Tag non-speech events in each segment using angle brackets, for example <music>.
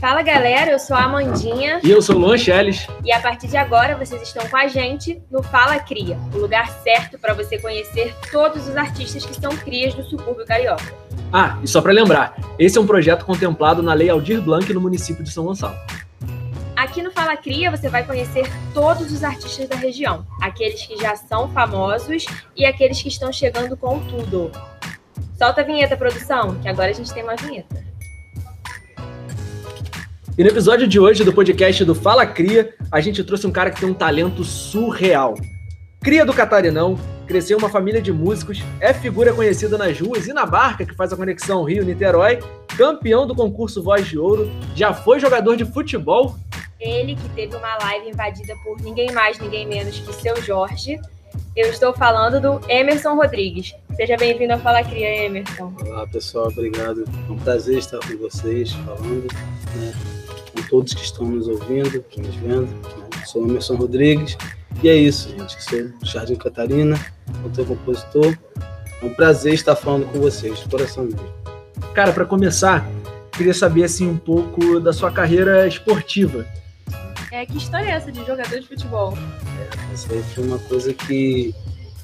Fala galera, eu sou a Amandinha. E eu sou o Luan Chelles. E a partir de agora vocês estão com a gente no Fala Cria, o lugar certo para você conhecer todos os artistas que são crias do subúrbio carioca. Ah, e só para lembrar, esse é um projeto contemplado na Lei Aldir Blanc no município de São Gonçalo. Aqui no Fala Cria você vai conhecer todos os artistas da região, aqueles que já são famosos e aqueles que estão chegando com tudo. Solta a vinheta, produção, que agora a gente tem uma vinheta. E no episódio de hoje do podcast do Fala Cria, a gente trouxe um cara que tem um talento surreal. Cria do Catarinão, cresceu em uma família de músicos, é figura conhecida nas ruas e na barca que faz a conexão Rio-Niterói, campeão do concurso Voz de Ouro, já foi jogador de futebol. Ele que teve uma live invadida por ninguém mais, ninguém menos que seu Jorge. Eu estou falando do Emerson Rodrigues. Seja bem-vindo ao Fala Cria, Emerson. Olá, pessoal, obrigado. É um prazer estar com vocês falando. Né? Todos que estão nos ouvindo, que nos vendo. Sou Emerson Rodrigues e é isso, gente. Sou do Jardim Catarina, cantor compositor. É um prazer estar falando com vocês, de coração mesmo. Cara, para começar, queria saber assim um pouco da sua carreira esportiva. É, que história é essa de jogador de futebol? É, essa aí foi uma coisa que,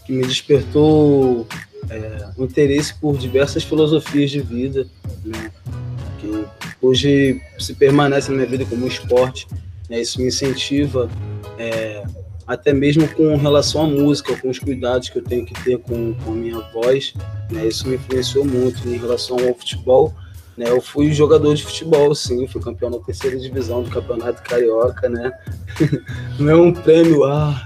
que me despertou é, um interesse por diversas filosofias de vida, né? Hoje se permanece na minha vida como esporte. Né? Isso me incentiva, é, até mesmo com relação à música, com os cuidados que eu tenho que ter com, com a minha voz. Né? Isso me influenciou muito em relação ao futebol. Né? Eu fui jogador de futebol, sim, fui campeão da terceira divisão do Campeonato Carioca. Né? <laughs> Não é um prêmio, ah,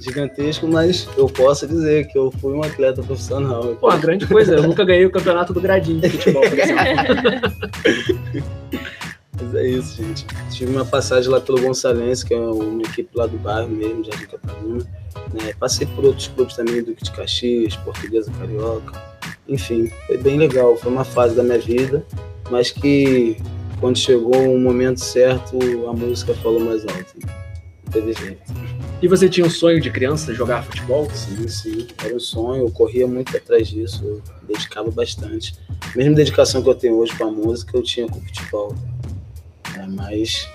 gigantesco, mas eu posso dizer que eu fui um atleta profissional. Pô, uma grande coisa, eu nunca ganhei o campeonato do gradinho de futebol, por exemplo. <laughs> mas é isso, gente. Tive uma passagem lá pelo Gonçalense, que é uma equipe lá do bairro mesmo, Jardim Catarina. Né? Passei por outros clubes também, Duque de Caxias, Portuguesa Carioca. Enfim, foi bem legal. Foi uma fase da minha vida, mas que quando chegou o momento certo, a música falou mais alto. Teve jeito. E você tinha um sonho de criança jogar futebol? Sim, sim, era um sonho. Eu corria muito atrás disso, eu dedicava bastante. A mesma dedicação que eu tenho hoje com a música, eu tinha com o futebol. É, mas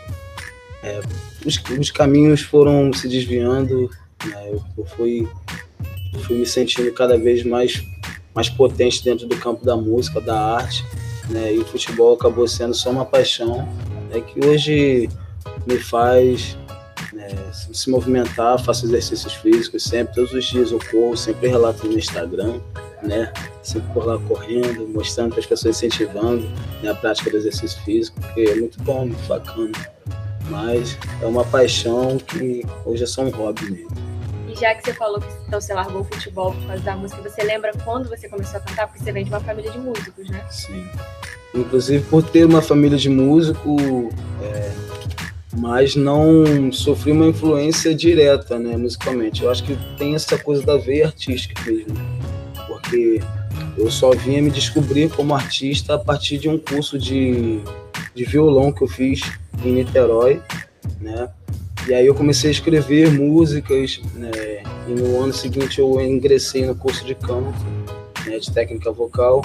é, os, os, caminhos foram se desviando, né? eu, eu, fui, eu fui me sentindo cada vez mais, mais potente dentro do campo da música, da arte. Né? E o futebol acabou sendo só uma paixão né? que hoje me faz é, se movimentar, faço exercícios físicos sempre, todos os dias eu corro, sempre relato no Instagram, né? Sempre por lá correndo, mostrando para as pessoas incentivando né, a prática do exercício físico, porque é muito bom, muito bacana. Mas é uma paixão que hoje é só um hobby mesmo. E já que você falou que então, você largou o futebol por causa da música, você lembra quando você começou a cantar? Porque você vem de uma família de músicos, né? Sim. Inclusive, por ter uma família de músico, é, mas não sofri uma influência direta, né, musicalmente. Eu acho que tem essa coisa da veia artística mesmo, porque eu só vinha me descobrir como artista a partir de um curso de, de violão que eu fiz em Niterói, né, e aí eu comecei a escrever músicas, né, e no ano seguinte eu ingressei no curso de canto, né, de técnica vocal,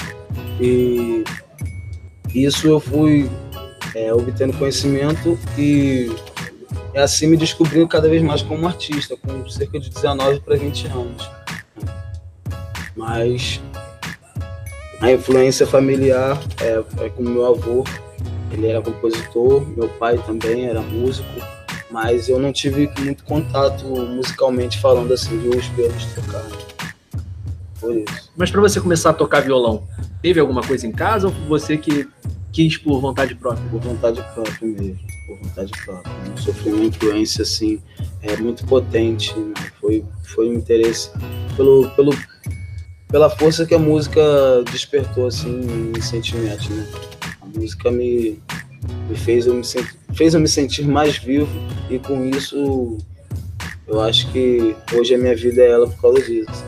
e isso eu fui é, obtendo conhecimento e assim me descobrindo cada vez mais como artista, com cerca de 19 para 20 anos. Mas a influência familiar é, é com meu avô, ele era compositor, meu pai também era músico, mas eu não tive muito contato musicalmente falando assim de os pelos tocar. Por isso. Mas para você começar a tocar violão, teve alguma coisa em casa ou você que quis por vontade própria? Por vontade própria mesmo, por vontade própria. Não sofri uma influência assim é, muito potente, né? foi, foi um interesse pelo, pelo, pela força que a música despertou assim em sentimentos, né? A música me, me fez eu me fez eu me sentir mais vivo e com isso eu acho que hoje a minha vida é ela por causa disso. Assim.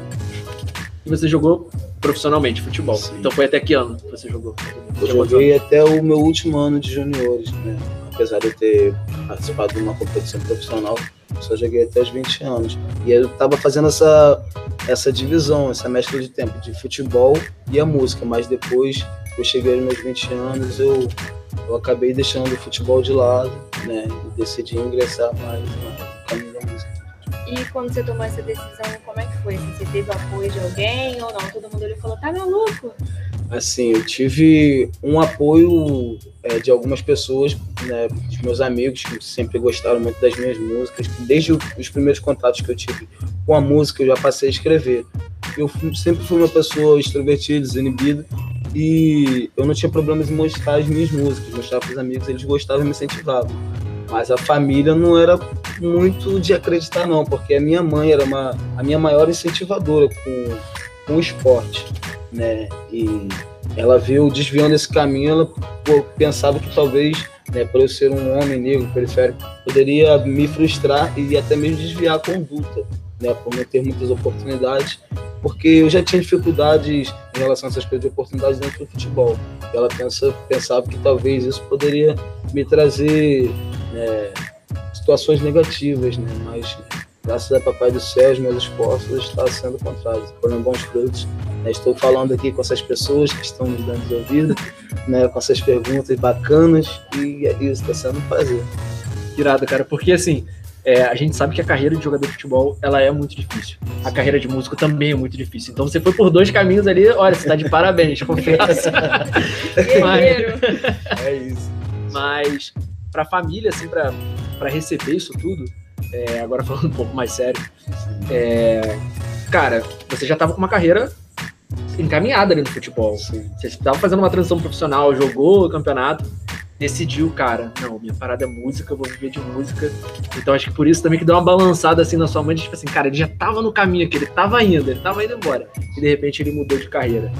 Você jogou profissionalmente futebol. Sim. Então foi até que ano você jogou? Eu joguei até o meu último ano de juniores, né? Apesar de eu ter participado de uma competição profissional, só joguei até os 20 anos. E eu estava fazendo essa, essa divisão, essa mescla de tempo de futebol e a música, mas depois eu cheguei aos meus 20 anos, eu eu acabei deixando o futebol de lado, né? E decidi ingressar mais da música. E quando você tomou essa decisão, como é que foi? Assim, você teve o apoio de alguém ou não? Todo mundo olhou e falou, tá maluco? Assim, eu tive um apoio é, de algumas pessoas, né, dos meus amigos, que sempre gostaram muito das minhas músicas, desde os primeiros contatos que eu tive com a música, eu já passei a escrever. Eu sempre fui uma pessoa extrovertida, desinibida, e eu não tinha problemas em mostrar as minhas músicas, mostrar para os amigos, eles gostavam e me incentivavam. Mas a família não era muito de acreditar não, porque a minha mãe era uma, a minha maior incentivadora com, com o esporte, né? E ela viu desviando esse caminho, ela pensava que talvez, né, por eu ser um homem negro periférico, poderia me frustrar e até mesmo desviar a conduta, né, por não ter muitas oportunidades porque eu já tinha dificuldades em relação a essas coisas de oportunidades dentro do futebol. Ela pensa, pensava que talvez isso poderia me trazer né, situações negativas, né? mas graças a Papai do Céu, os meus esforços estão sendo o contrário, foram bons frutos. Né? Estou falando aqui com essas pessoas que estão me dando de ouvido, né? com essas perguntas bacanas, e é isso, está sendo um prazer. Irado, cara, porque assim, é, a gente sabe que a carreira de jogador de futebol ela é muito difícil. A carreira de músico também é muito difícil. Então você foi por dois caminhos ali, olha, você tá de parabéns, <laughs> confesso. Mas, é isso. Mas para a família, assim, para receber isso tudo, é, agora falando um pouco mais sério, é, cara, você já tava com uma carreira encaminhada ali no futebol. Sim. Você estava fazendo uma transição profissional, jogou o campeonato decidiu, cara, não, minha parada é música, eu vou viver de música. Então acho que por isso também que deu uma balançada assim na sua mente, tipo assim, cara, ele já tava no caminho aqui, ele tava indo, ele tava indo embora. E de repente ele mudou de carreira.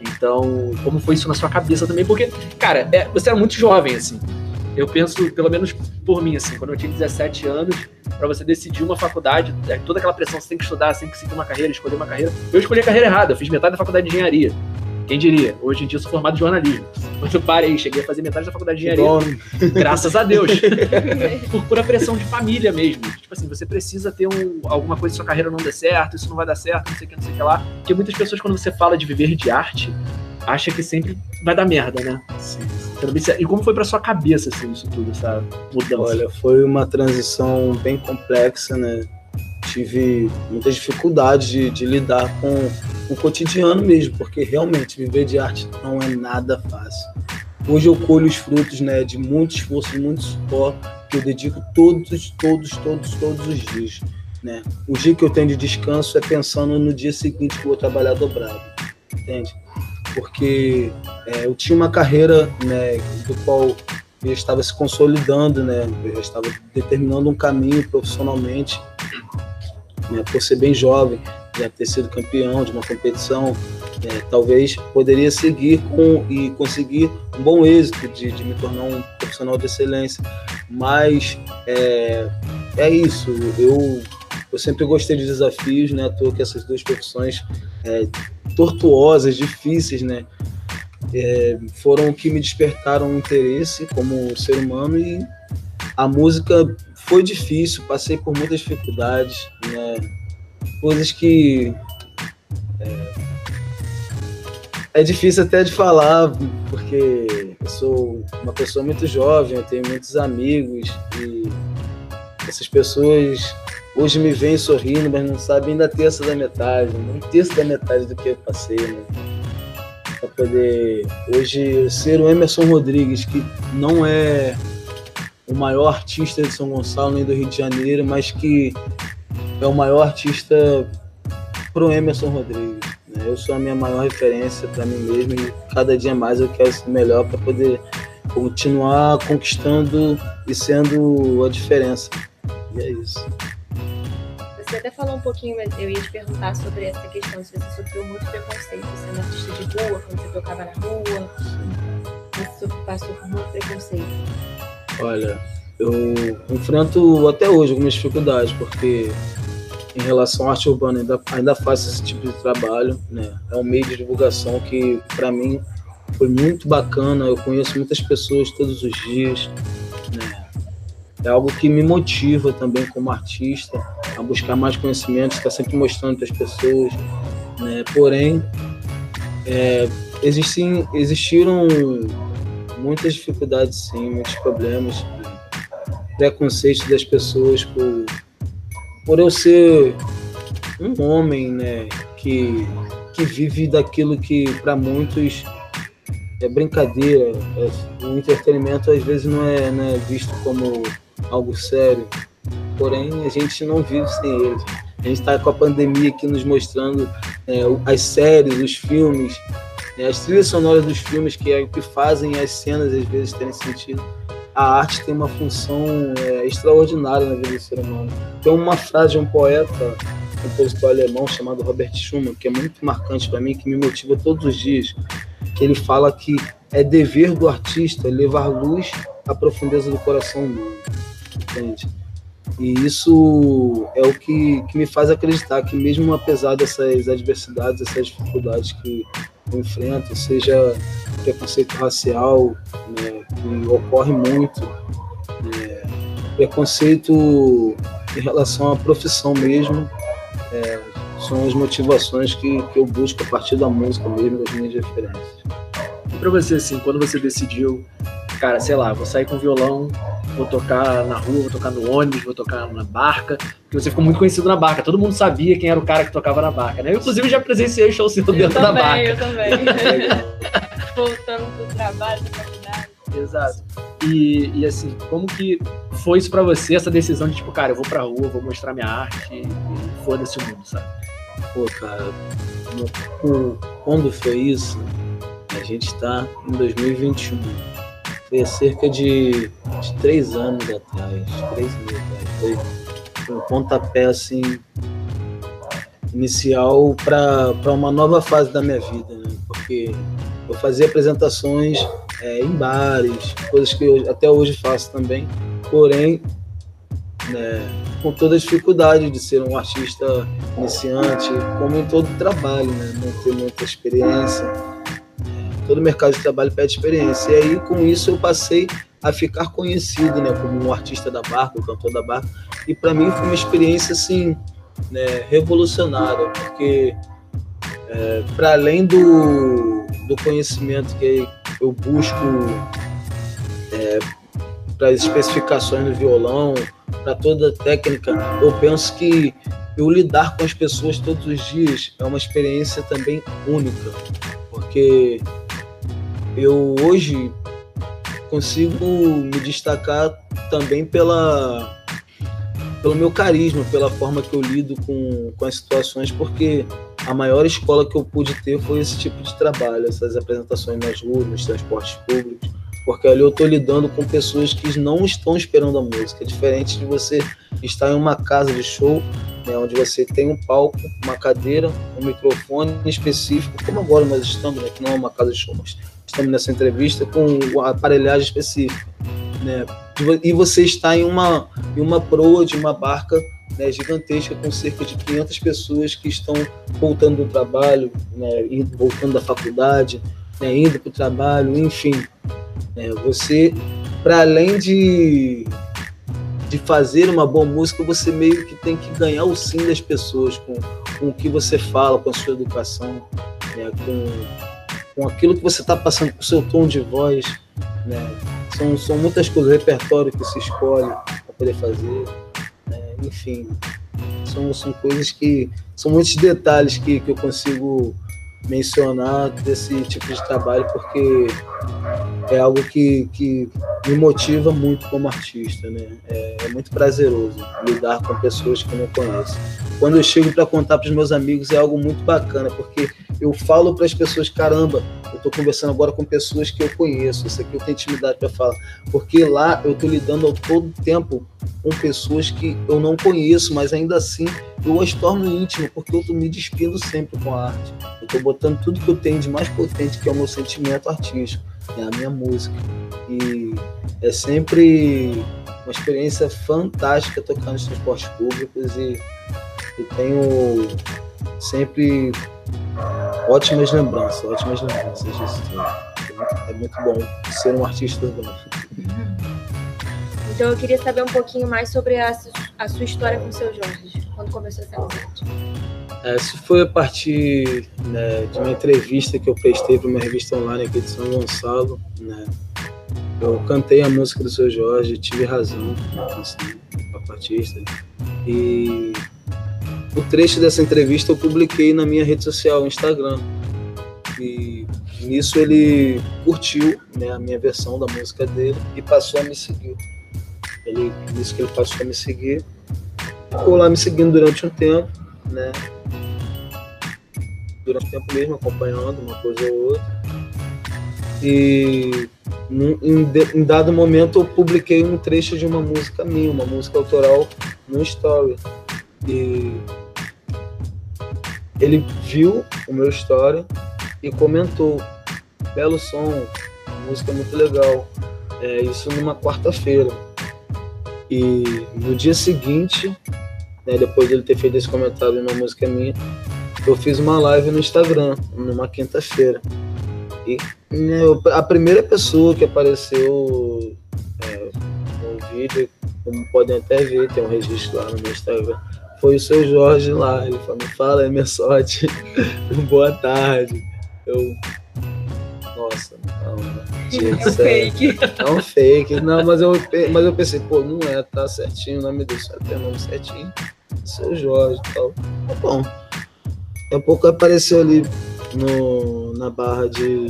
Então, como foi isso na sua cabeça também? Porque, cara, é, você era muito jovem, assim. Eu penso, pelo menos por mim, assim, quando eu tinha 17 anos, para você decidir uma faculdade, é, toda aquela pressão, você tem que estudar, você tem que seguir uma carreira, escolher uma carreira. Eu escolhi a carreira errada, eu fiz metade da faculdade de engenharia. Quem diria? Hoje em dia eu sou formado em jornalismo. Quando eu parei, cheguei a fazer metade da faculdade de engenharia. Graças a Deus. <laughs> Por pura pressão de família mesmo. Tipo assim, você precisa ter um, alguma coisa, sua carreira não der certo, isso não vai dar certo, não sei o que, não sei o que lá. Porque muitas pessoas, quando você fala de viver de arte, acha que sempre vai dar merda, né? Sim. E como foi para sua cabeça, assim, isso tudo, essa mudança? Olha, foi uma transição bem complexa, né? Tive muitas dificuldades de, de lidar com o cotidiano mesmo, porque realmente viver de arte não é nada fácil. Hoje eu colho os frutos né, de muito esforço, muito suor que eu dedico todos, todos, todos, todos os dias. Né? O dia que eu tenho de descanso é pensando no dia seguinte que eu vou trabalhar dobrado, entende? Porque é, eu tinha uma carreira né, do qual eu estava se consolidando, né? Eu estava determinando um caminho profissionalmente, né? Por ser bem jovem, já ter sido campeão de uma competição, é, talvez poderia seguir com e conseguir um bom êxito de, de me tornar um profissional de excelência. Mas é, é isso, eu, eu sempre gostei de desafios, né? À toa que essas duas profissões é, tortuosas, difíceis, né? É, foram o que me despertaram o interesse como ser humano e a música foi difícil, passei por muitas dificuldades, né? coisas que é, é, difícil até de falar, porque eu sou uma pessoa muito jovem, eu tenho muitos amigos e essas pessoas hoje me veem sorrindo, mas não sabem ainda terça da metade, um terço da metade do que eu passei, né? Para poder hoje ser o Emerson Rodrigues, que não é o maior artista de São Gonçalo nem do Rio de Janeiro, mas que é o maior artista pro Emerson Rodrigues. Né? Eu sou a minha maior referência para mim mesmo e cada dia mais eu quero ser melhor para poder continuar conquistando e sendo a diferença. E é isso. Você até falou um pouquinho, mas eu ia te perguntar sobre essa questão, se você sofreu muito preconceito sendo artista de rua, quando você tocava na rua. Você passou por muito preconceito. Olha, eu enfrento até hoje algumas dificuldades, porque em relação à arte urbana, ainda, ainda faço esse tipo de trabalho. Né? É um meio de divulgação que, para mim, foi muito bacana. Eu conheço muitas pessoas todos os dias. É algo que me motiva também como artista a buscar mais conhecimento, estar sempre mostrando para as pessoas. Né? Porém, é, existem, existiram muitas dificuldades, sim, muitos problemas, preconceito das pessoas por, por eu ser um homem, né, que, que vive daquilo que para muitos é brincadeira, é, o entretenimento às vezes não é, não é visto como algo sério, porém a gente não vive sem ele. A gente está com a pandemia aqui nos mostrando é, as séries, os filmes, é, as trilhas sonoras dos filmes, que é o que fazem as cenas às vezes terem sentido. A arte tem uma função é, extraordinária na vida do ser humano. Tem uma frase de um poeta, um compositor alemão chamado Robert Schumann, que é muito marcante para mim, que me motiva todos os dias, que ele fala que é dever do artista levar luz à profundeza do coração humano. Entende? E isso é o que, que me faz acreditar que, mesmo apesar dessas adversidades, essas dificuldades que eu enfrento, seja preconceito racial, né, que ocorre muito, é, preconceito em relação à profissão mesmo, é, são as motivações que, que eu busco a partir da música mesmo, das minhas referências. E para você, assim, quando você decidiu, cara, sei lá, vou sair com violão, vou tocar na rua, vou tocar no ônibus, vou tocar na barca, porque você ficou muito conhecido na barca, todo mundo sabia quem era o cara que tocava na barca, né? Eu, inclusive, já presenciei show seu dentro também, da barca. Eu também, <laughs> Voltando pro trabalho, da. Exato. E, e assim, como que foi isso pra você, essa decisão de tipo, cara, eu vou pra rua, vou mostrar minha arte e, e foda-se o mundo, sabe? Pô, cara, no, quando foi isso? A gente tá em 2021. Foi há cerca de, de três anos atrás, três anos atrás. Foi, foi um pontapé, assim, inicial para uma nova fase da minha vida, né? Porque eu fazia apresentações é, em bares, coisas que eu até hoje faço também, porém, né, com toda a dificuldade de ser um artista iniciante, como em todo trabalho, né, não ter muita experiência. Todo mercado de trabalho pede experiência. E aí, com isso, eu passei a ficar conhecido né, como um artista da barca, um cantor da barca. E para mim foi uma experiência assim, né, revolucionária, porque é, para além do, do conhecimento que eu busco é, para as especificações do violão, para toda a técnica, eu penso que eu lidar com as pessoas todos os dias é uma experiência também única, porque eu hoje consigo me destacar também pela pelo meu carisma, pela forma que eu lido com, com as situações, porque a maior escola que eu pude ter foi esse tipo de trabalho, essas apresentações nas ruas, nos transportes públicos, porque ali eu estou lidando com pessoas que não estão esperando a música. É diferente de você estar em uma casa de show, né, onde você tem um palco, uma cadeira, um microfone específico, como agora nós estamos, né, que não é uma casa de show, mas estamos nessa entrevista com aparelhagem específica. Né, e você está em uma, em uma proa de uma barca né, gigantesca com cerca de 500 pessoas que estão voltando do trabalho, né, voltando da faculdade, né, indo para o trabalho, enfim. É, você, para além de, de fazer uma boa música, você meio que tem que ganhar o sim das pessoas com, com o que você fala, com a sua educação, né, com, com aquilo que você está passando, com o seu tom de voz. Né, são, são muitas coisas, repertório que se escolhe para poder fazer enfim, são, são coisas que. São muitos detalhes que, que eu consigo mencionar desse tipo de trabalho, porque é algo que, que me motiva muito como artista, né? É, é muito prazeroso lidar com pessoas que não conheço. Quando eu chego para contar para os meus amigos é algo muito bacana, porque eu falo para as pessoas, caramba, eu estou conversando agora com pessoas que eu conheço, isso aqui eu tenho intimidade para falar, porque lá eu estou lidando ao todo tempo com pessoas que eu não conheço, mas ainda assim eu as torno íntimo, porque eu me despindo sempre com a arte. Eu estou botando tudo que eu tenho de mais potente, que é o meu sentimento artístico, é a minha música. E é sempre uma experiência fantástica tocar nos transportes públicos e eu tenho sempre ótimas lembranças, ótimas lembranças disso. É muito bom ser um artista urbano. <laughs> Então eu queria saber um pouquinho mais sobre a, a sua história com o seu Jorge, quando começou essa amizade. É, isso foi a partir né, de uma entrevista que eu prestei para uma revista online aqui de São Gonçalo, né, eu cantei a música do seu Jorge, tive razão, assim, artista. E o trecho dessa entrevista eu publiquei na minha rede social, Instagram. E nisso ele curtiu né, a minha versão da música dele e passou a me seguir. Ele disse que ele passou a me seguir, ficou lá me seguindo durante um tempo, né? Durante um tempo mesmo, acompanhando uma coisa ou outra. E em, em dado momento eu publiquei um trecho de uma música minha, uma música autoral no Story. E ele viu o meu story e comentou: belo som, música muito legal. É, isso numa quarta-feira. E no dia seguinte, né, depois de ele ter feito esse comentário numa música minha, eu fiz uma live no Instagram, numa quinta-feira. E né, a primeira pessoa que apareceu é, no vídeo, como podem até ver, tem um registro lá no meu Instagram, foi o seu Jorge lá. Ele falou: Fala, é minha sorte. <laughs> Boa tarde. Eu. Nossa, não, gente, <laughs> é um fake. É um fake. Não, mas eu, mas eu pensei, pô, não é, tá certinho, o nome dele certo, é o nome certinho. Seu Jorge e tal. Tá bom. Daqui a pouco apareceu ali no, na barra de,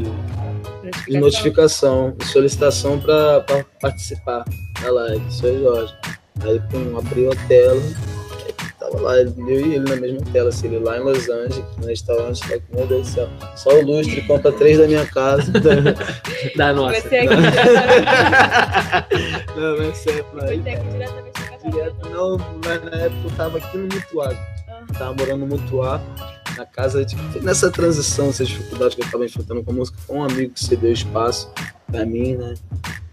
de notificação, de solicitação para participar da live, seu Jorge. Aí, pum, abriu a tela Tava lá, eu e ele na mesma tela, assim, ele lá em Los Angeles, no restaurante, tá meu Deus do céu. Só o lustre conta três da minha casa. <laughs> Da, da nossa. Você aqui Não, mas é sério, diretamente Não, mas na época eu tava aqui no Mutuá. Tava morando no Mutuá, na casa de. Nessa transição, essas dificuldades que eu tava enfrentando com a música, foi um amigo que cedeu espaço pra mim, né?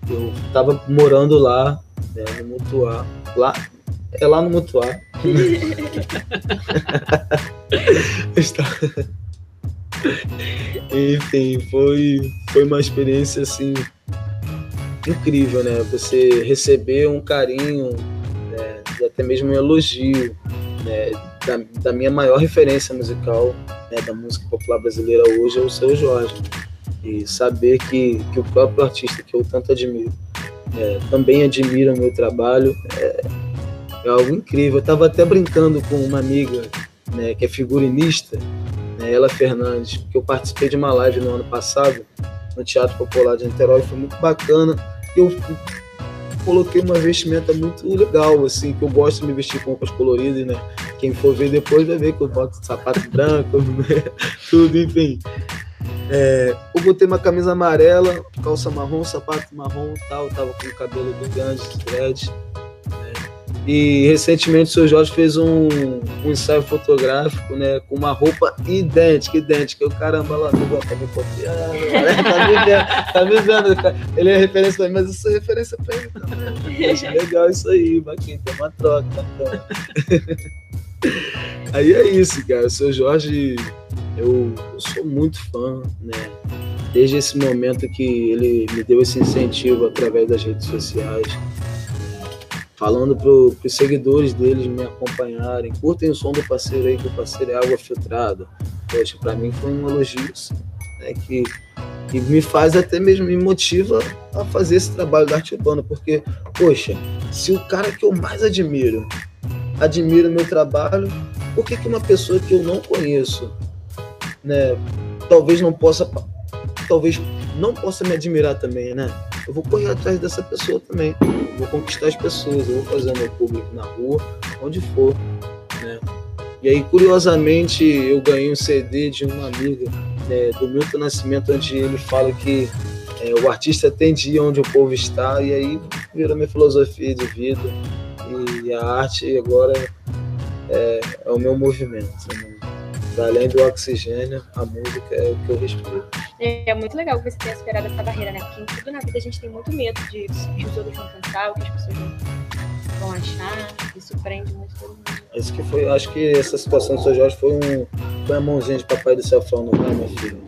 Eu tava morando lá, né, no Mutuá. Lá, é lá no Mutuá. <laughs> Enfim, foi, foi uma experiência assim incrível, né? Você receber um carinho né? até mesmo um elogio né? da, da minha maior referência musical, né? da música popular brasileira hoje é o seu Jorge. E saber que, que o próprio artista que eu tanto admiro é, também admira o meu trabalho é, é algo incrível. Eu estava até brincando com uma amiga, né, que é figurinista, né, ela Fernandes, que eu participei de uma live no ano passado no Teatro Popular de Niterói, foi muito bacana. Eu coloquei uma vestimenta muito legal, assim, que eu gosto de me vestir com roupas coloridas, né? Quem for ver depois vai ver que eu boto sapato branco, <laughs> tudo, enfim. É, eu botei uma camisa amarela, calça marrom, sapato marrom tal, tava com o cabelo do grande, dread. E recentemente o seu Jorge fez um, um ensaio fotográfico, né? Com uma roupa idêntica, idêntica. Eu, caramba, lá, tá me copiando, né, tá me vendo, tá me. Ele é referência pra mim, mas eu sou referência pra ele também. Acho legal isso aí, Baquinho, tem uma troca, bacana. <laughs> Aí é isso, cara. O seu Jorge, eu, eu sou muito fã, né? Desde esse momento que ele me deu esse incentivo através das redes sociais falando para os seguidores deles me acompanharem, curtem o som do parceiro aí, que o parceiro é água filtrada. Poxa, para mim foi um elogio assim, né, que, que me faz até mesmo, me motiva a fazer esse trabalho da arte urbana, porque, poxa, se o cara que eu mais admiro admira o meu trabalho, por que, que uma pessoa que eu não conheço, né, talvez não possa, talvez não possa me admirar também, né? Eu vou correr atrás dessa pessoa também vou conquistar as pessoas, eu vou fazer meu público na rua, onde for, né? E aí, curiosamente, eu ganhei um CD de uma amiga né, do Milton Nascimento, onde ele fala que é, o artista tem dia onde o povo está, e aí virou minha filosofia de vida. E a arte agora é, é o meu movimento. Né? além do oxigênio, a música é o que eu respiro. É muito legal que você tenha superado essa barreira, né? Porque em tudo na vida a gente tem muito medo de que os outros vão pensar, o que as pessoas vão achar. Isso prende muito todo mundo. Que foi, acho que essa situação do seu Jorge foi, um, foi uma mãozinha de papai do céu falando, vai, meu filho.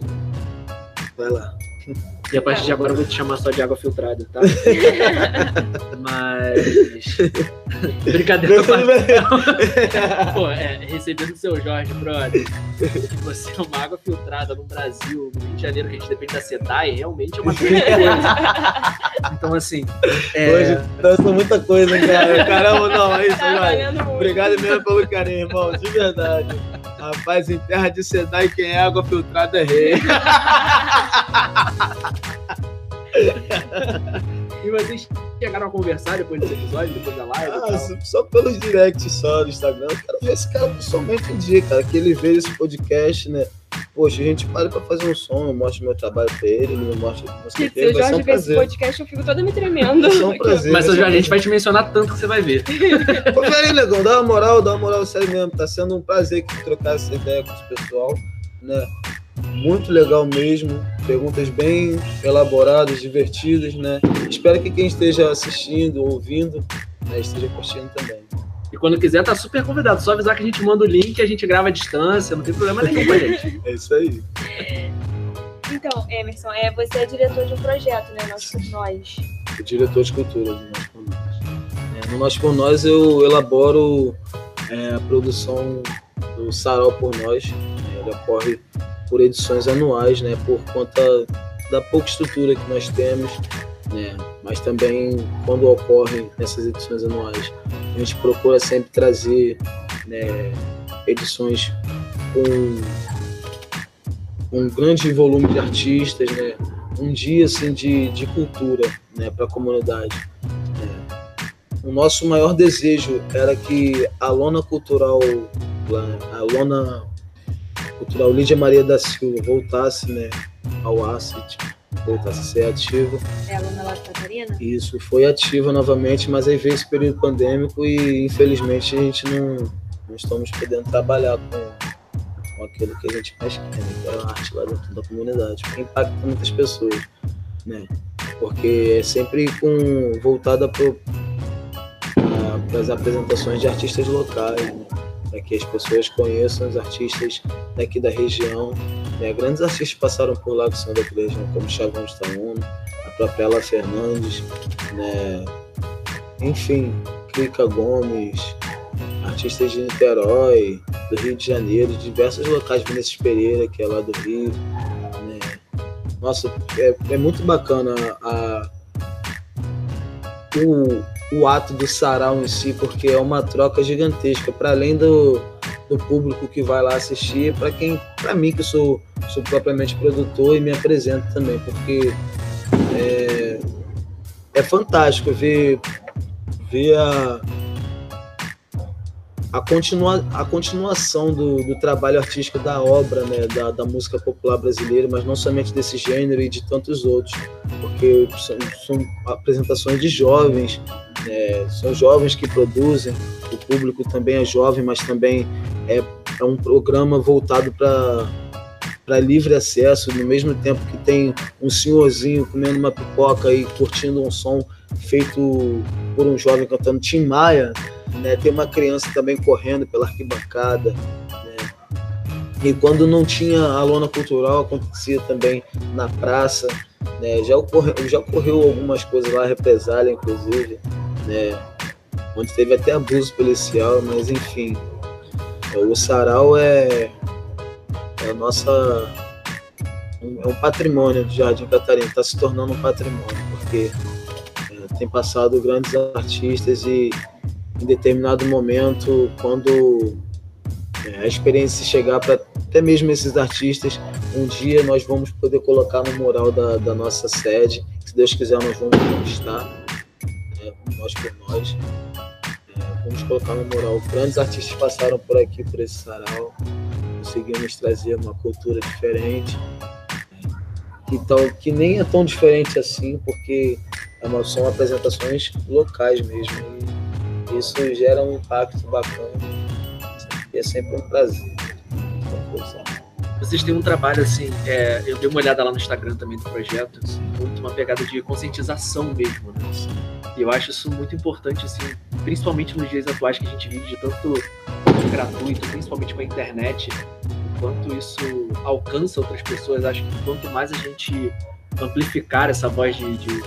Vai lá. <laughs> E a partir de agora eu vou te chamar só de água filtrada, tá? <laughs> Mas. <laughs> Brincadeira. <laughs> Pô, é, recebendo o seu Jorge, brother, que você é uma água filtrada no Brasil, no Rio de Janeiro, que a gente depende da SEDAI, realmente é uma coisa. Então, assim. É... Hoje dança muita coisa, cara. Caramba, não, é isso, Jorge. Obrigado mesmo pelo carinho, irmão, de verdade. Rapaz, em terra de SEDAI, quem é água filtrada é rei. <laughs> e vocês chegaram a conversar depois desse episódio, depois da live? Ah, só pelos directs só do Instagram. Eu quero ver esse cara pessoalmente um dia, cara. Que ele veja esse podcast, né? Poxa, a gente para pra fazer um som, eu mostro meu trabalho pra ele, ele me mostra o que Se o Jorge ver esse podcast, eu fico toda me tremendo. Ser um <laughs> prazer. Mas Jorge, a gente vai te mencionar tanto que você vai ver. <laughs> Confere aí, negão, dá uma moral, dá uma moral sério mesmo. Tá sendo um prazer trocar essa ideia com o pessoal, né? muito legal mesmo, perguntas bem elaboradas, divertidas, né? Espero que quem esteja assistindo, ouvindo, né, esteja curtindo também. E quando quiser, tá super convidado. Só avisar que a gente manda o link, a gente grava à distância, não tem problema nenhum com a gente. <laughs> É isso aí. Então, Emerson, é, você é diretor de um projeto, né? Nós por Nós. O diretor de cultura do Nós por Nós. É, no Nós por Nós eu elaboro é, a produção do Sarau por Nós. Né? Ele ocorre por edições anuais, né, por conta da pouca estrutura que nós temos, né, mas também quando ocorrem essas edições anuais, a gente procura sempre trazer né, edições com um grande volume de artistas, né, um dia assim de, de cultura, né, para a comunidade. Né. O nosso maior desejo era que a lona cultural, a lona cultural Lídia Maria da Silva voltasse né, ao ACIT, voltasse a ser ativo. É aluna lá de Catarina? Isso, foi ativa novamente, mas aí veio esse período pandêmico e infelizmente a gente não, não estamos podendo trabalhar com, com aquilo que a gente mais quer, né, que é a arte lá dentro da comunidade, porque impacta muitas pessoas, né? Porque é sempre com voltada para as apresentações de artistas locais, né? para que as pessoas conheçam os artistas daqui da região. Né? Grandes artistas passaram por lá que são da região, como Chavão de Taúna, a própria Ela Fernandes, né? enfim, Clica Gomes, artistas de Niterói, do Rio de Janeiro, de diversos locais, Vinícius Pereira, que é lá do Rio. Né? Nossa, é, é muito bacana a, o, o ato do sarau em si, porque é uma troca gigantesca, para além do, do público que vai lá assistir, para quem, para mim que sou, sou propriamente produtor e me apresento também, porque é, é fantástico ver, ver a, a, continua, a continuação do, do trabalho artístico da obra, né, da, da música popular brasileira, mas não somente desse gênero e de tantos outros, porque são, são apresentações de jovens, é, são jovens que produzem, o público também é jovem, mas também é, é um programa voltado para livre acesso, no mesmo tempo que tem um senhorzinho comendo uma pipoca e curtindo um som feito por um jovem cantando Tim Maia, né? Tem uma criança também correndo pela arquibancada, né? E quando não tinha a lona cultural, acontecia também na praça, né? Já ocorreu, já ocorreu algumas coisas lá, represália inclusive, né? Onde teve até abuso policial, mas enfim. O sarau é, é nossa. É um patrimônio do Jardim Catarina, está se tornando um patrimônio, porque é, tem passado grandes artistas e em determinado momento, quando é, a experiência chegar para até mesmo esses artistas, um dia nós vamos poder colocar no mural da, da nossa sede. Se Deus quiser, nós vamos conquistar nós por nós. É, vamos colocar no moral. Grandes artistas passaram por aqui, por esse sarau. Conseguimos trazer uma cultura diferente. Que, tal, que nem é tão diferente assim, porque é são apresentações locais mesmo. E isso gera um impacto bacana. E é sempre um prazer. Vocês têm um trabalho assim, é, eu dei uma olhada lá no Instagram também do projeto, assim, muito uma pegada de conscientização mesmo, né? Assim, e eu acho isso muito importante, assim, principalmente nos dias atuais que a gente vive de tanto gratuito, principalmente com a internet, quanto isso alcança outras pessoas. Acho que quanto mais a gente amplificar essa voz de, de,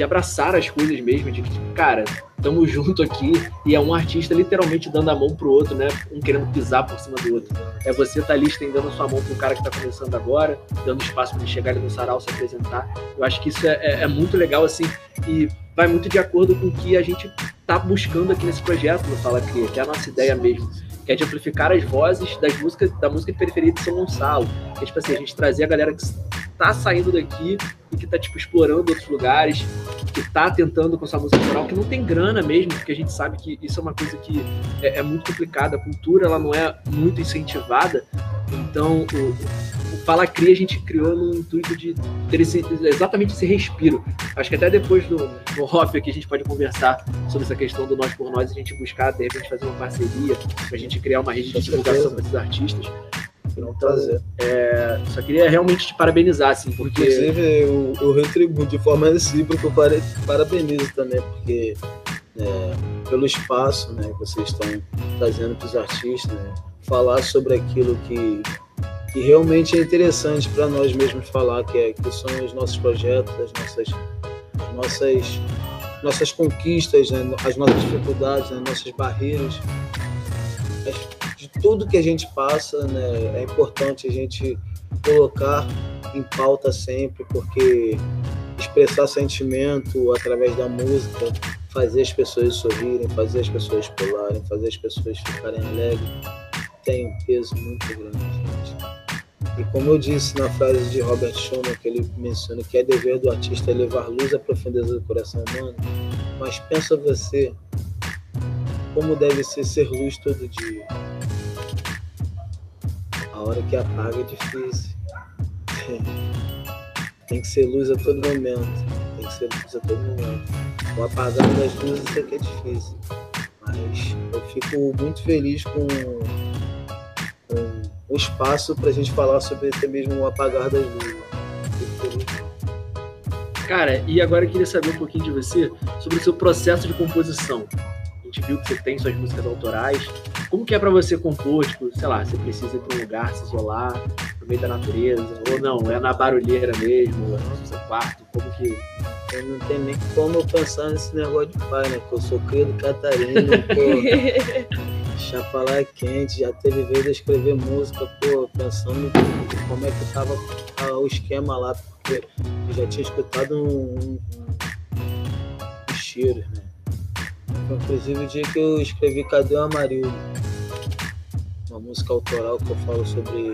de abraçar as coisas mesmo, de cara, tamo junto aqui e é um artista literalmente dando a mão pro outro, né? Um querendo pisar por cima do outro. É você tá ali estendendo a sua mão pro cara que tá começando agora, dando espaço para ele chegar ali no sarau, se apresentar. Eu acho que isso é, é, é, muito legal, assim, e vai muito de acordo com o que a gente tá buscando aqui nesse projeto no Fala Cria, que é a nossa ideia mesmo que é de amplificar as vozes das músicas, da música de periferia de São Gonçalo. É tipo assim, a gente trazer a galera que tá saindo daqui e que tá, tipo, explorando outros lugares, que tá tentando com essa música autoral, que não tem grana mesmo, porque a gente sabe que isso é uma coisa que é, é muito complicada. A cultura, ela não é muito incentivada. Então, o, Fala Cria a gente criou no intuito de ter esse, exatamente esse respiro. Acho que até depois do, do Hoff aqui a gente pode conversar sobre essa questão do Nós por Nós, a gente buscar, de repente, fazer uma parceria, a gente criar uma rede de divulgação para esses artistas. Então, é, só queria realmente te parabenizar, assim, porque... Inclusive, eu, eu retribuo de forma recíproca, eu parabenizo também, porque é, pelo espaço né, que vocês estão trazendo para os artistas, né, falar sobre aquilo que que realmente é interessante para nós mesmos falar, que, é, que são os nossos projetos, as nossas, as nossas, nossas conquistas, né? as nossas dificuldades, as nossas barreiras. De tudo que a gente passa, né? é importante a gente colocar em pauta sempre, porque expressar sentimento através da música, fazer as pessoas sorrirem, fazer as pessoas pularem, fazer as pessoas ficarem alegres, tem um peso muito grande. E como eu disse na frase de Robert Schumann, que ele menciona que é dever do artista levar luz à profundeza do coração humano, mas pensa você como deve ser ser luz todo dia. A hora que apaga é difícil. Tem que ser luz a todo momento. Tem que ser luz a todo momento. O apagar das luzes é que é difícil. Mas eu fico muito feliz com, com um espaço para a gente falar sobre até mesmo o apagar das luzes. Cara, e agora eu queria saber um pouquinho de você sobre o seu processo de composição. A gente viu que você tem suas músicas autorais. Como que é para você compor? Tipo, sei lá, você precisa ir para um lugar, se isolar, no meio da natureza, ou não, é na barulheira mesmo, no seu quarto, como que... Eu não tenho nem como pensar nesse negócio de pai, né? Que eu sou cria do Catarina, pô. Chapalá é quente, já teve vez de escrever música, pô, pensando como é que tava o esquema lá, porque eu já tinha escutado um, um, um cheiro, né? Foi inclusive o dia que eu escrevi Cadê o Amarildo? Uma música autoral que eu falo sobre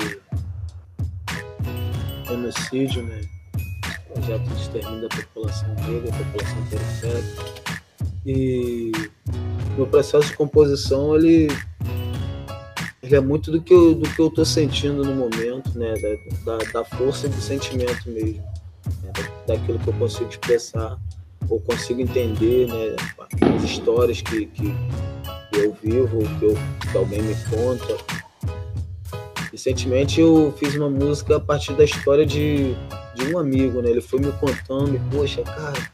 genocídio, né? Projeto de extermínio da população negra, população periférica. E meu processo de composição ele é muito do que eu do que eu tô sentindo no momento, né? Da, da, da força do sentimento mesmo, né? daquilo que eu consigo expressar ou consigo entender, né? As histórias que, que, que eu vivo, que, eu, que alguém me conta. Recentemente eu fiz uma música a partir da história de, de um amigo, né? Ele foi me contando, poxa, cara,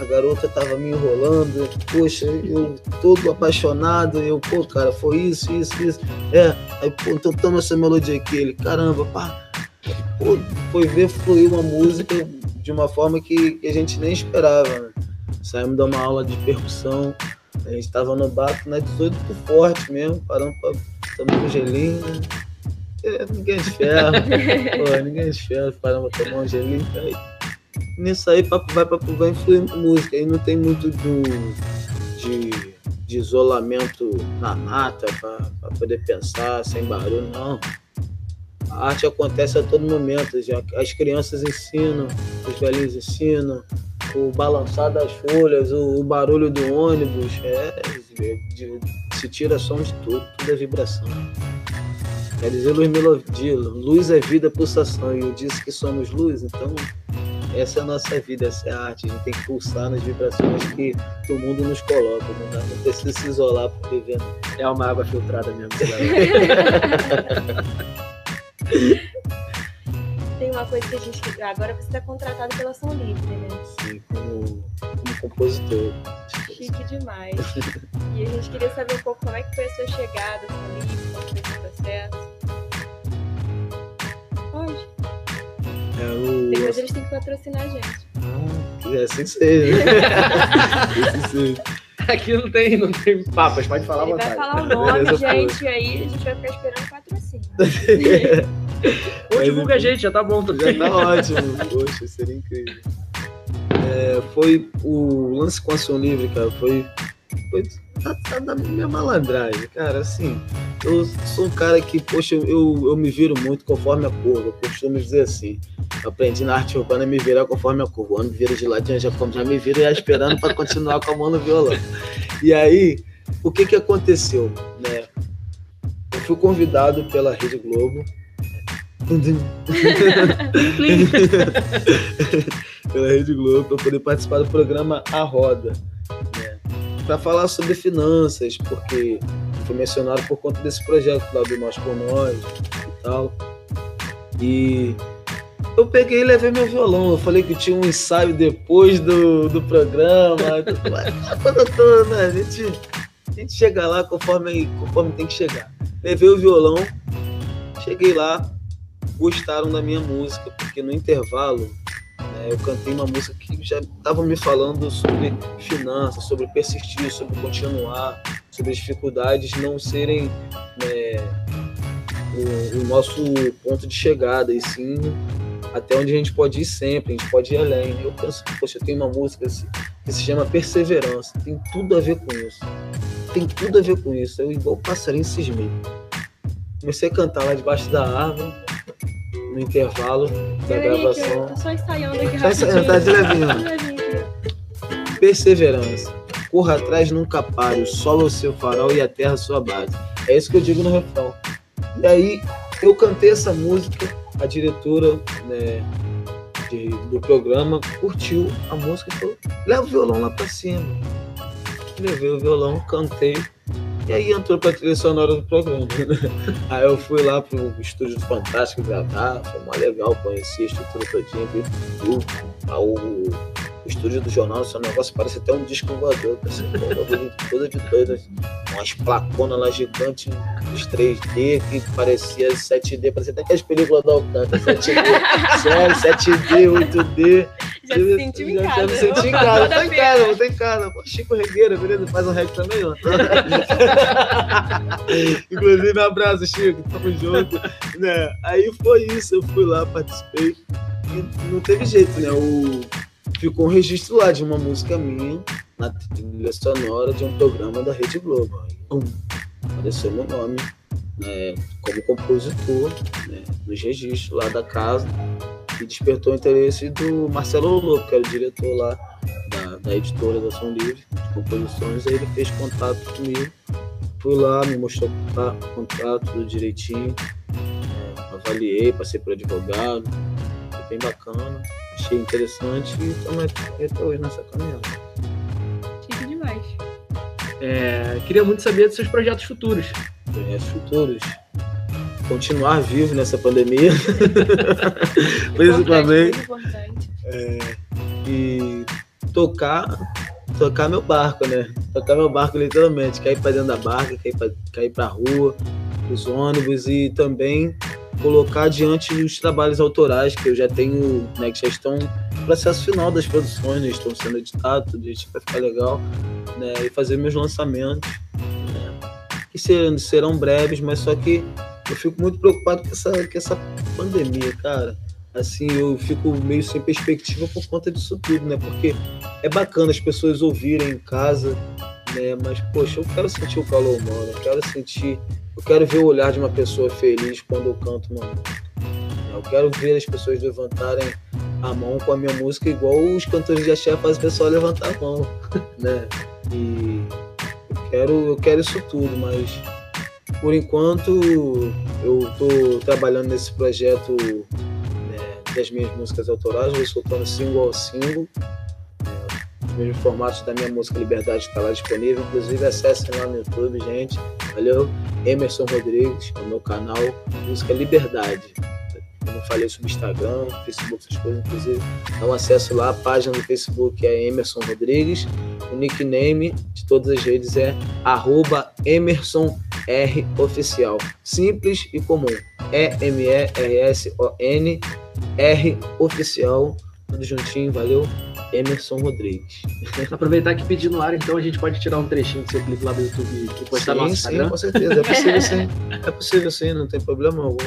a garota tava me enrolando, poxa, eu todo apaixonado, eu, pô, cara, foi isso, isso, isso. É, aí, pô, então toma essa melodia aqui, ele, caramba, pá. Pô, foi ver fluir uma música de uma forma que, que a gente nem esperava, né? Saímos de uma aula de percussão, a gente tava no barco na 18 forte mesmo, paramos pra tomar um gelinho, né? É, ninguém é de ferro, <laughs> pô, ninguém é de ferro, paramos pra tomar um gelinho, aí nisso aí papo vai, papo vai influir na música. Aí não tem muito do, de, de isolamento na mata para poder pensar sem barulho, não. A arte acontece a todo momento. Já, as crianças ensinam, os velhinhos ensinam, o balançar das folhas, o, o barulho do ônibus, é, de, de, se tira som de tudo, tudo é vibração. Quer dizer, luz melodia, luz é vida, pulsação, e eu disse que somos luz, então essa é a nossa vida, essa é a arte. A gente tem que pulsar nas vibrações que, que o mundo nos coloca. Não, dá, não precisa se isolar por viver. É uma água filtrada mesmo. <laughs> tem uma coisa que a gente. Agora você está contratado pela Som Livre, né? Sim, como, como compositor. Chique demais. e a gente queria saber um pouco como é que foi a sua chegada à Som Livre, como foi esse processo. Pode. É, o... Depois eles têm que patrocinar a gente. Ah, que assim seja. <laughs> assim seja. <laughs> Aqui não tem, não tem papas, pode falar à Ele vai falar o <laughs> nome, Beleza, gente, aí a gente vai ficar esperando patrocínio. Ou <laughs> divulga a gente, já tá bom. Tá Já tá ótimo. Poxa, seria incrível. É, foi o lance com ação livre, cara, foi, foi tá, tá da minha malandragem, cara, assim, eu sou um cara que, poxa, eu, eu me viro muito conforme a curva, eu costumo dizer assim, aprendi na arte urbana a me virar conforme a curva, quando me vira de ladinho, já, já me viro já esperando para continuar com a mão no violão. E aí, o que que aconteceu, né? Eu fui convidado pela Rede Globo <laughs> <laughs> pela Rede Globo para poder participar do programa A Roda, né? Para falar sobre finanças, porque foi mencionado por conta desse projeto lá do Nós por Nós e tal. E eu peguei e levei meu violão. Eu falei que tinha um ensaio depois do, do programa. Quando toda, né? a, gente, a gente chega lá conforme, conforme tem que chegar. Levei o violão, cheguei lá, gostaram da minha música, porque no intervalo né, eu cantei uma música que já estava me falando sobre finanças, sobre persistir, sobre continuar, sobre as dificuldades não serem né, o, o, nosso ponto de chegada, e sim até onde a gente pode ir sempre, a gente pode ir além. Eu penso, poxa, eu tenho uma música que se chama Perseverança, tem tudo a ver com isso. Tem tudo a ver com isso. Eu igual passarinho cismei. Comecei a cantar lá debaixo da árvore, no intervalo da gravação. tô só ensaiando aqui Só ensaiando, tá de levinho. Aqui. Perseverança. Corra atrás, nunca pare. O sol é o seu farol e a terra a sua base. É isso que eu digo no refrão. E aí, eu cantei essa música, a diretora né, de- do programa curtiu a música e falou: leva o violão lá pra cima. Levei o violão, cantei. E aí entrou pra trilha sonora do programa. aí eu fui lá pro estúdio do Fantástico gravar, foi mó legal, conheci a estrutura todinha, vi o, a- o, o estúdio do jornal, esse negócio parece até um disco voador, um coisa de doido, umas placonas lá gigantes, os 3D, que parecia 7D, parecia até aquelas películas da Alcântara, 7D, sério, 7D, 8D. Já se sentiu em casa. Já me senti em casa, tô em casa, vou em casa. Pô, Chico Regueira, beleza? Faz um reggae também, ó. <laughs> Inclusive, abraço, Chico, tamo junto. Né? Aí foi isso, eu fui lá, participei. E não teve jeito, né? O... Ficou um registro lá de uma música minha, na trilha sonora de um programa da Rede Globo. Aí, pum, apareceu meu nome né, como compositor né, nos registros lá da casa e despertou o interesse do Marcelo Lobo, que era o diretor lá da, da editora da Som Livre, de composições, aí ele fez contato comigo. Fui lá, me mostrou o contato tudo direitinho, é, avaliei, passei por advogado, foi bem bacana, achei interessante e estamos aqui até hoje nessa caminhada. Chique demais. É, queria muito saber dos seus projetos futuros. Projetos futuros, continuar vivo nessa pandemia, <laughs> principalmente. Importante. e tocar tocar meu barco, né? Tocar meu barco literalmente, cair para dentro da barca, cair para cair para rua, os ônibus e também colocar adiante os trabalhos autorais que eu já tenho, né, que já estão no processo final das produções, né, estão sendo editados, tudo isso vai ficar legal, né, e fazer meus lançamentos, né, que serão, serão breves, mas só que eu fico muito preocupado com essa, com essa pandemia, cara assim, eu fico meio sem perspectiva por conta disso tudo, né? Porque é bacana as pessoas ouvirem em casa, né? Mas, poxa, eu quero sentir o calor humano, eu quero sentir, eu quero ver o olhar de uma pessoa feliz quando eu canto uma música. Eu quero ver as pessoas levantarem a mão com a minha música igual os cantores de axé fazem o pessoal levantar a mão, <laughs> né? E eu quero, eu quero isso tudo, mas por enquanto eu tô trabalhando nesse projeto das minhas músicas autorais, vou soltando single a single. Os mesmos formatos da minha música Liberdade está lá disponível. Inclusive, acessem lá no YouTube, gente. Valeu? Emerson Rodrigues, o meu canal, música Liberdade. Eu não falei sobre Instagram, Facebook, essas coisas, inclusive. Um acesso lá, a página do Facebook é Emerson Rodrigues. O nickname de todas as redes é arroba Emerson R Oficial. Simples e comum. E-M-E-R-S-O-N R Oficial, tudo juntinho, valeu. Emerson Rodrigues. Aproveitar que pedir no ar, então a gente pode tirar um trechinho do seu clipe lá do YouTube que postar no nosso sim, Instagram. com certeza. É possível sim. É possível sim, não tem problema algum.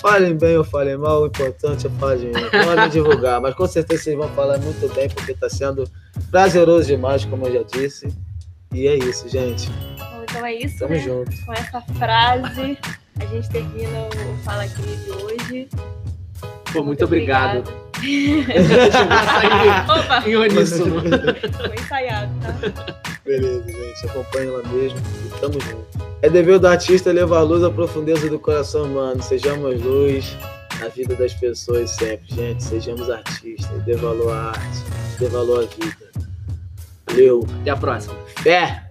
Falem bem ou falem mal, o importante é falarem. Podem divulgar, mas com certeza vocês vão falar muito bem, porque está sendo prazeroso demais, como eu já disse. E é isso, gente. Bom, então é isso, Tamo né? junto. Com essa frase, a gente termina o Fala de hoje. Pô, muito obrigado. <laughs> Opa, em uníssono. foi ensaiado, tá? Beleza, gente. Acompanhe lá mesmo e tamo junto. É dever do artista levar luz à profundeza do coração humano. Sejamos luz na vida das pessoas sempre, gente. Sejamos artistas. Dê valor à arte. Dê valor à vida. Valeu. Até a próxima. Fé!